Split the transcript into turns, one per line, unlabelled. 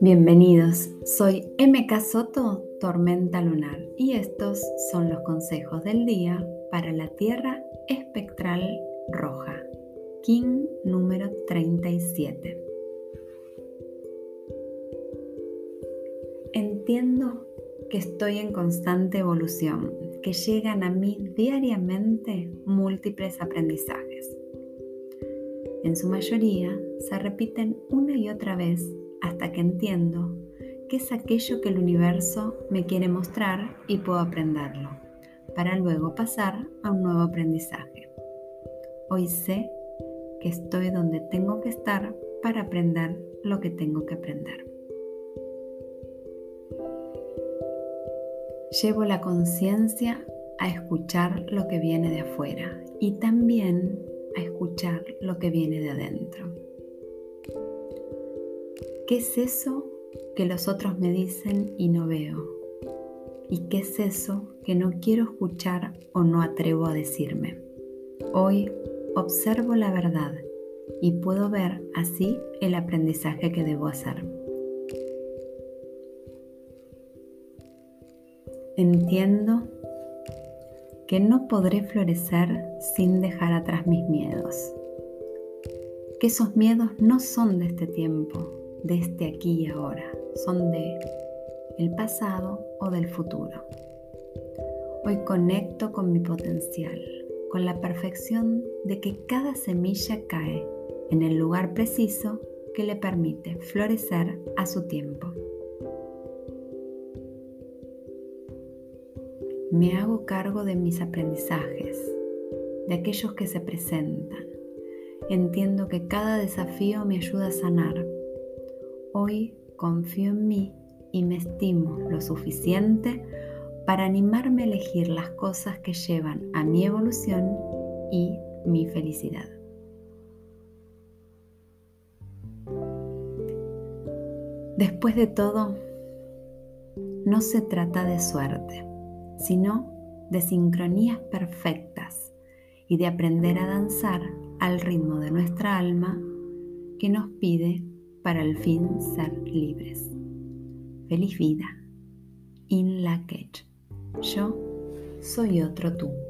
Bienvenidos, soy MK Soto, Tormenta Lunar, y estos son los consejos del día para la Tierra espectral roja, King número 37. Entiendo que estoy en constante evolución, que llegan a mí diariamente múltiples aprendizajes. En su mayoría se repiten una y otra vez hasta que entiendo qué es aquello que el universo me quiere mostrar y puedo aprenderlo, para luego pasar a un nuevo aprendizaje. Hoy sé que estoy donde tengo que estar para aprender lo que tengo que aprender. Llevo la conciencia a escuchar lo que viene de afuera y también a escuchar lo que viene de adentro. ¿Qué es eso que los otros me dicen y no veo? ¿Y qué es eso que no quiero escuchar o no atrevo a decirme? Hoy observo la verdad y puedo ver así el aprendizaje que debo hacer. Entiendo que no podré florecer sin dejar atrás mis miedos, que esos miedos no son de este tiempo, de este aquí y ahora, son de el pasado o del futuro. Hoy conecto con mi potencial, con la perfección de que cada semilla cae en el lugar preciso que le permite florecer a su tiempo. Me hago cargo de mis aprendizajes, de aquellos que se presentan. Entiendo que cada desafío me ayuda a sanar Hoy confío en mí y me estimo lo suficiente para animarme a elegir las cosas que llevan a mi evolución y mi felicidad. Después de todo, no se trata de suerte, sino de sincronías perfectas y de aprender a danzar al ritmo de nuestra alma que nos pide para al fin ser libres. Feliz vida. In la Yo soy otro tú.